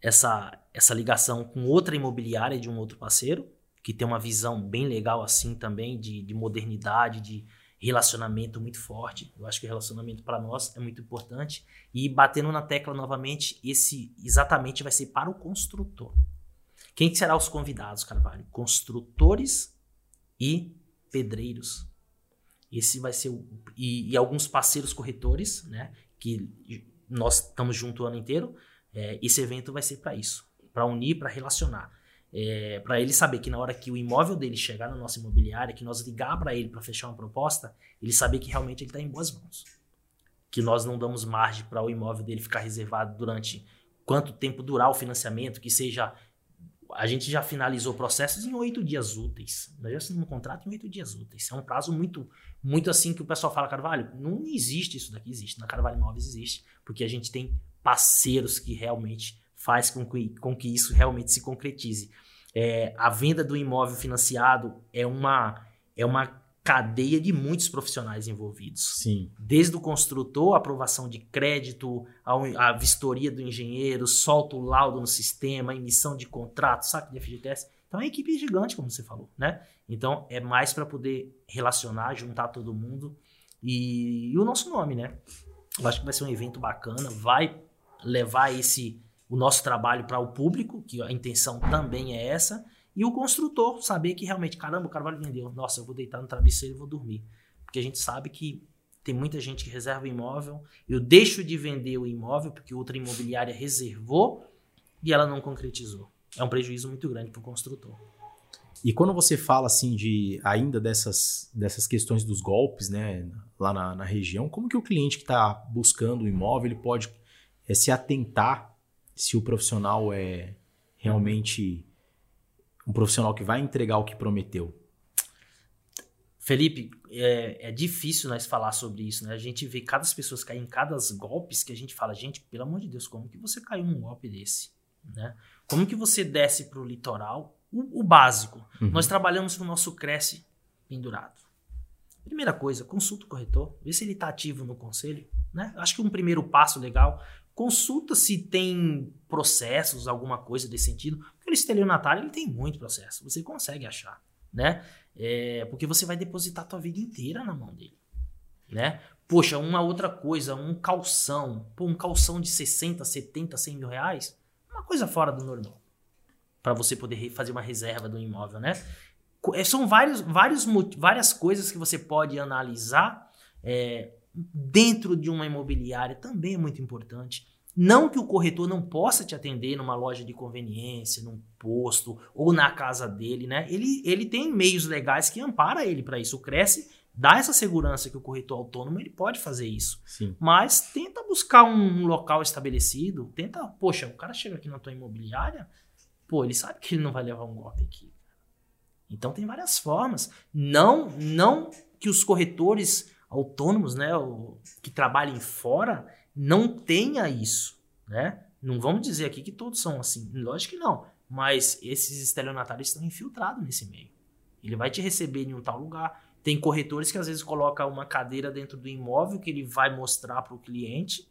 Speaker 2: essa, essa ligação com outra imobiliária de um outro parceiro, que tem uma visão bem legal assim também de, de modernidade, de relacionamento muito forte. Eu acho que o relacionamento para nós é muito importante. E batendo na tecla novamente, esse exatamente vai ser para o construtor. Quem que será os convidados, Carvalho? Construtores e pedreiros. Esse vai ser o, e, e alguns parceiros corretores, né? Que nós estamos junto o ano inteiro. É, esse evento vai ser para isso, para unir, para relacionar é, para ele saber que na hora que o imóvel dele chegar na nossa imobiliária, que nós ligar para ele para fechar uma proposta, ele saber que realmente ele está em boas mãos. Que nós não damos margem para o imóvel dele ficar reservado durante quanto tempo durar o financiamento, que seja. A gente já finalizou processos em oito dias úteis. Nós já assinamos um contrato em oito dias úteis. É um prazo muito, muito assim que o pessoal fala, Carvalho, não existe isso daqui, existe. Na Carvalho Imóveis existe, porque a gente tem parceiros que realmente faz com que, com que isso realmente se concretize. É, a venda do imóvel financiado é uma, é uma cadeia de muitos profissionais envolvidos.
Speaker 1: Sim.
Speaker 2: Desde o construtor, aprovação de crédito, a, a vistoria do engenheiro, solta o laudo no sistema, emissão de contrato, saque de FGTS. Então é uma equipe gigante, como você falou, né? Então é mais para poder relacionar, juntar todo mundo e, e, o nosso nome, né? Eu acho que vai ser um evento bacana, vai levar esse o nosso trabalho para o público, que a intenção também é essa, e o construtor saber que realmente, caramba, o Carvalho vendeu, nossa, eu vou deitar no travesseiro e vou dormir. Porque a gente sabe que tem muita gente que reserva o imóvel, eu deixo de vender o imóvel porque outra imobiliária reservou e ela não concretizou. É um prejuízo muito grande para o construtor.
Speaker 1: E quando você fala assim de ainda dessas, dessas questões dos golpes, né, lá na, na região, como que o cliente que está buscando o imóvel ele pode é, se atentar se o profissional é realmente um profissional que vai entregar o que prometeu?
Speaker 2: Felipe, é, é, difícil nós falar sobre isso, né? A gente vê cada pessoas cair em cada golpes que a gente fala, gente, pelo amor de Deus, como que você caiu num golpe desse, né? Como que você desce para o litoral? O, básico. Uhum. Nós trabalhamos com o nosso Cresce pendurado. Primeira coisa, consulta o corretor, vê se ele está ativo no conselho, né? Acho que um primeiro passo legal consulta se tem processos, alguma coisa desse sentido. Porque o estelionatário ele tem muito processo, você consegue achar, né? É, porque você vai depositar a tua vida inteira na mão dele, né? Poxa, uma outra coisa, um calção, pô, um calção de 60, 70, 100 mil reais, uma coisa fora do normal, para você poder fazer uma reserva do imóvel, né? É, são vários, vários, várias coisas que você pode analisar é, dentro de uma imobiliária também é muito importante. Não que o corretor não possa te atender numa loja de conveniência, num posto ou na casa dele, né? Ele, ele tem meios legais que ampara ele para isso. O Cresce dá essa segurança que o corretor autônomo ele pode fazer isso.
Speaker 1: Sim.
Speaker 2: Mas tenta buscar um local estabelecido, tenta, poxa, o cara chega aqui na tua imobiliária, pô, ele sabe que ele não vai levar um golpe aqui. Então tem várias formas. Não, não que os corretores autônomos, né, que trabalhem fora, não tenha isso, né? Não vamos dizer aqui que todos são assim, lógico que não, mas esses estelionatários estão infiltrados nesse meio. Ele vai te receber em um tal lugar. Tem corretores que às vezes colocam uma cadeira dentro do imóvel que ele vai mostrar para o cliente,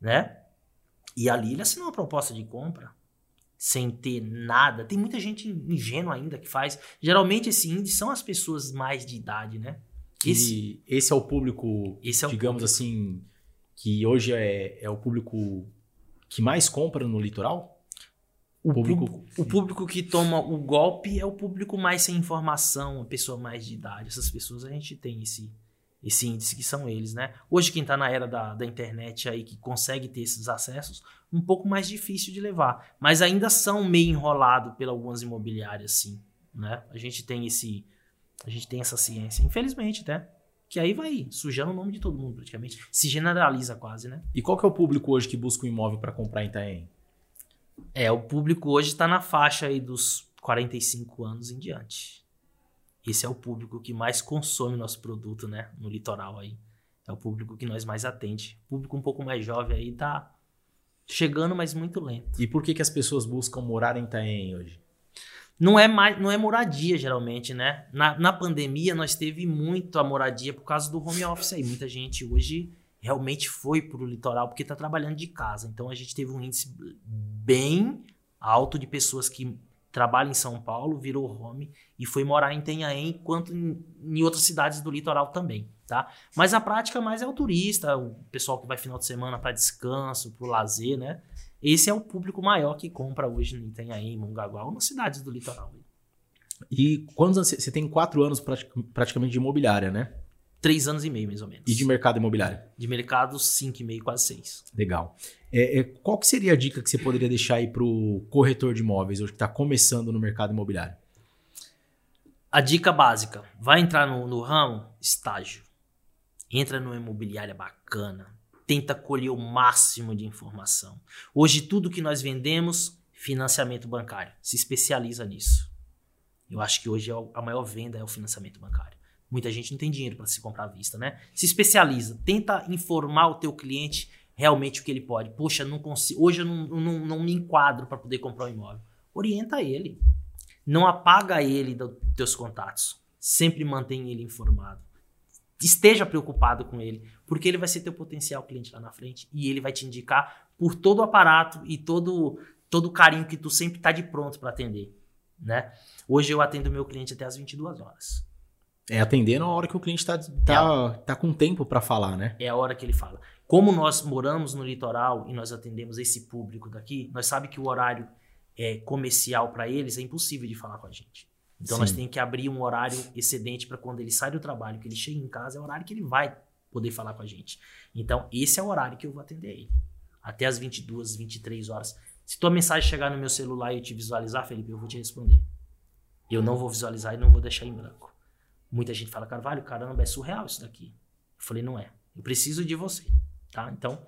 Speaker 2: né? E ali ele assina uma proposta de compra sem ter nada. Tem muita gente ingênua ainda que faz. Geralmente esse índice são as pessoas mais de idade, né?
Speaker 1: Esse, esse é o público, é o digamos público. assim, que hoje é, é o público que mais compra no litoral?
Speaker 2: O público, o público que toma o golpe é o público mais sem informação, a pessoa mais de idade. Essas pessoas a gente tem esse, esse índice que são eles, né? Hoje quem está na era da, da internet aí que consegue ter esses acessos, um pouco mais difícil de levar, mas ainda são meio enrolado por algumas imobiliárias, sim, né? A gente tem esse a gente tem essa ciência, infelizmente, né? Que aí vai sujando o nome de todo mundo, praticamente. Se generaliza quase, né?
Speaker 1: E qual que é o público hoje que busca um imóvel para comprar em Itaém?
Speaker 2: É, o público hoje está na faixa aí dos 45 anos em diante. Esse é o público que mais consome nosso produto, né? No litoral aí. É o público que nós mais atende. O público um pouco mais jovem aí tá chegando, mas muito lento.
Speaker 1: E por que, que as pessoas buscam morar em Itaém hoje?
Speaker 2: Não é mais, não é moradia geralmente, né? Na, na pandemia nós teve muito a moradia por causa do home office aí. Muita gente hoje realmente foi para o litoral porque está trabalhando de casa. Então a gente teve um índice bem alto de pessoas que trabalham em São Paulo, virou home e foi morar em Tenhaém, quanto em, em outras cidades do litoral também, tá? Mas a prática mais é o turista, o pessoal que vai final de semana para descanso, para o lazer, né? Esse é o público maior que compra hoje no Itanhaém, Mongaguá ou nas cidades do litoral.
Speaker 1: E quantos anos? Você tem quatro anos praticamente de imobiliária, né?
Speaker 2: Três anos e meio, mais ou menos.
Speaker 1: E de mercado imobiliário?
Speaker 2: De mercado, cinco e meio, quase seis.
Speaker 1: Legal. É, é, qual que seria a dica que você poderia deixar aí para o corretor de imóveis hoje que está começando no mercado imobiliário?
Speaker 2: A dica básica. Vai entrar no, no ramo? Estágio. Entra numa imobiliária bacana tenta colher o máximo de informação. Hoje, tudo que nós vendemos, financiamento bancário. Se especializa nisso. Eu acho que hoje é a maior venda é o financiamento bancário. Muita gente não tem dinheiro para se comprar à vista, né? Se especializa, tenta informar o teu cliente realmente o que ele pode. Poxa, não consigo, hoje eu não, não, não me enquadro para poder comprar um imóvel. Orienta ele. Não apaga ele dos teus contatos. Sempre mantém ele informado. Esteja preocupado com ele, porque ele vai ser teu potencial cliente lá na frente e ele vai te indicar por todo o aparato e todo todo o carinho que tu sempre está de pronto para atender, né? Hoje eu atendo meu cliente até as 22 horas.
Speaker 1: É atender na hora que o cliente está tá, é. tá com tempo para falar, né?
Speaker 2: É a hora que ele fala. Como nós moramos no litoral e nós atendemos esse público daqui, nós sabemos que o horário é, comercial para eles é impossível de falar com a gente. Então Sim. nós temos que abrir um horário excedente para quando ele sai do trabalho, que ele chega em casa, é o horário que ele vai poder falar com a gente. Então esse é o horário que eu vou atender ele. Até as 22, 23 horas. Se tua mensagem chegar no meu celular e eu te visualizar, Felipe, eu vou te responder. Eu não vou visualizar e não vou deixar em branco. Muita gente fala, Carvalho, caramba, é surreal isso daqui. Eu falei, não é. Eu preciso de você, tá? Então,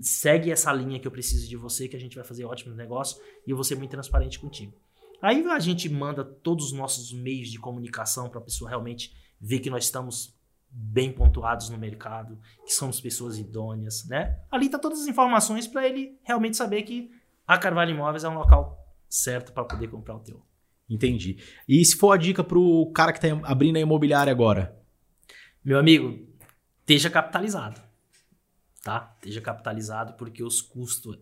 Speaker 2: segue essa linha que eu preciso de você, que a gente vai fazer ótimos negócios e eu vou ser muito transparente contigo. Aí a gente manda todos os nossos meios de comunicação para a pessoa realmente ver que nós estamos bem pontuados no mercado, que somos pessoas idôneas, né? Ali tá todas as informações para ele realmente saber que a Carvalho Imóveis é um local certo para poder comprar o teu.
Speaker 1: Entendi. E se for a dica pro cara que está abrindo a imobiliária agora?
Speaker 2: Meu amigo, esteja capitalizado. Tá? Esteja capitalizado porque os custos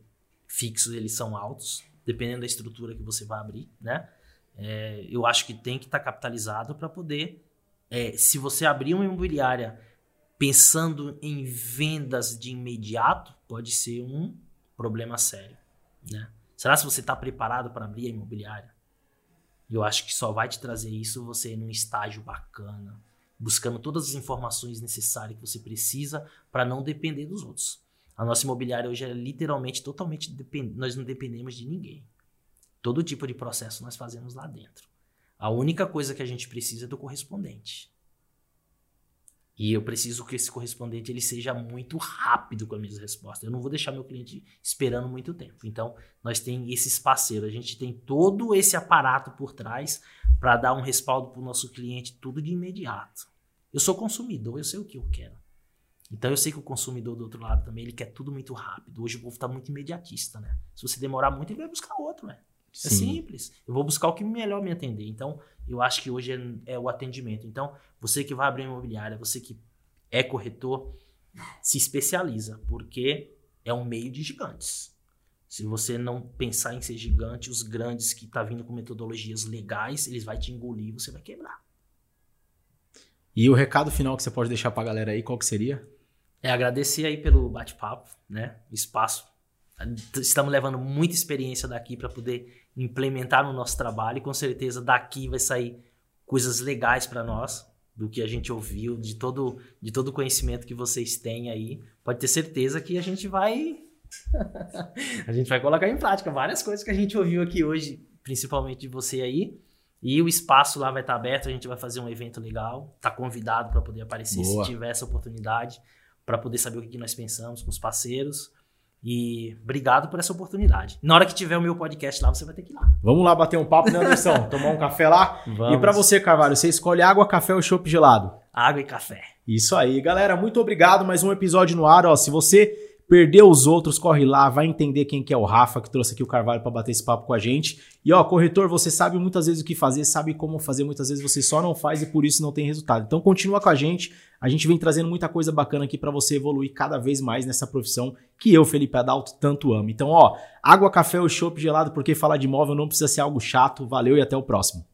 Speaker 2: fixos eles são altos, dependendo da estrutura que você vai abrir, né? É, eu acho que tem que estar tá capitalizado para poder, é, se você abrir uma imobiliária pensando em vendas de imediato, pode ser um problema sério, né? Será se você está preparado para abrir a imobiliária? Eu acho que só vai te trazer isso você num estágio bacana, buscando todas as informações necessárias que você precisa para não depender dos outros. A nossa imobiliária hoje é literalmente totalmente dependente, nós não dependemos de ninguém. Todo tipo de processo nós fazemos lá dentro. A única coisa que a gente precisa é do correspondente. E eu preciso que esse correspondente ele seja muito rápido com as minhas respostas. Eu não vou deixar meu cliente esperando muito tempo. Então, nós temos esses parceiros. A gente tem todo esse aparato por trás para dar um respaldo para o nosso cliente, tudo de imediato. Eu sou consumidor, eu sei o que eu quero. Então eu sei que o consumidor do outro lado também ele quer tudo muito rápido. Hoje o povo está muito imediatista, né? Se você demorar muito, ele vai buscar outro, né? É simples. Eu vou buscar o que melhor me atender. Então, eu acho que hoje é, é, o atendimento. Então, você que vai abrir uma imobiliária, você que é corretor, se especializa, porque é um meio de gigantes. Se você não pensar em ser gigante, os grandes que tá vindo com metodologias legais, eles vão te engolir e você vai quebrar.
Speaker 1: E o recado final que você pode deixar para a galera aí, qual que seria?
Speaker 2: É agradecer aí pelo bate-papo, né? Espaço. Estamos levando muita experiência daqui para poder implementar no nosso trabalho e com certeza daqui vai sair coisas legais para nós do que a gente ouviu, de todo de todo o conhecimento que vocês têm aí. Pode ter certeza que a gente vai a gente vai colocar em prática várias coisas que a gente ouviu aqui hoje, principalmente de você aí. E o espaço lá vai estar aberto, a gente vai fazer um evento legal. Tá convidado para poder aparecer Boa. se tiver essa oportunidade, para poder saber o que nós pensamos com os parceiros. E obrigado por essa oportunidade. Na hora que tiver o meu podcast lá, você vai ter que ir lá.
Speaker 1: Vamos lá bater um papo, né, Anderson? Tomar um café lá? Vamos. E para você, Carvalho, você escolhe água, café ou chopp gelado?
Speaker 2: Água e café.
Speaker 1: Isso aí, galera. Muito obrigado. Mais um episódio no ar. Ó, se você Perdeu os outros, corre lá, vai entender quem que é o Rafa que trouxe aqui o Carvalho para bater esse papo com a gente. E ó, corretor, você sabe muitas vezes o que fazer, sabe como fazer, muitas vezes você só não faz e por isso não tem resultado. Então continua com a gente. A gente vem trazendo muita coisa bacana aqui para você evoluir cada vez mais nessa profissão que eu, Felipe Adalto, tanto amo. Então, ó, água, café ou chopp gelado, porque falar de imóvel não precisa ser algo chato. Valeu e até o próximo.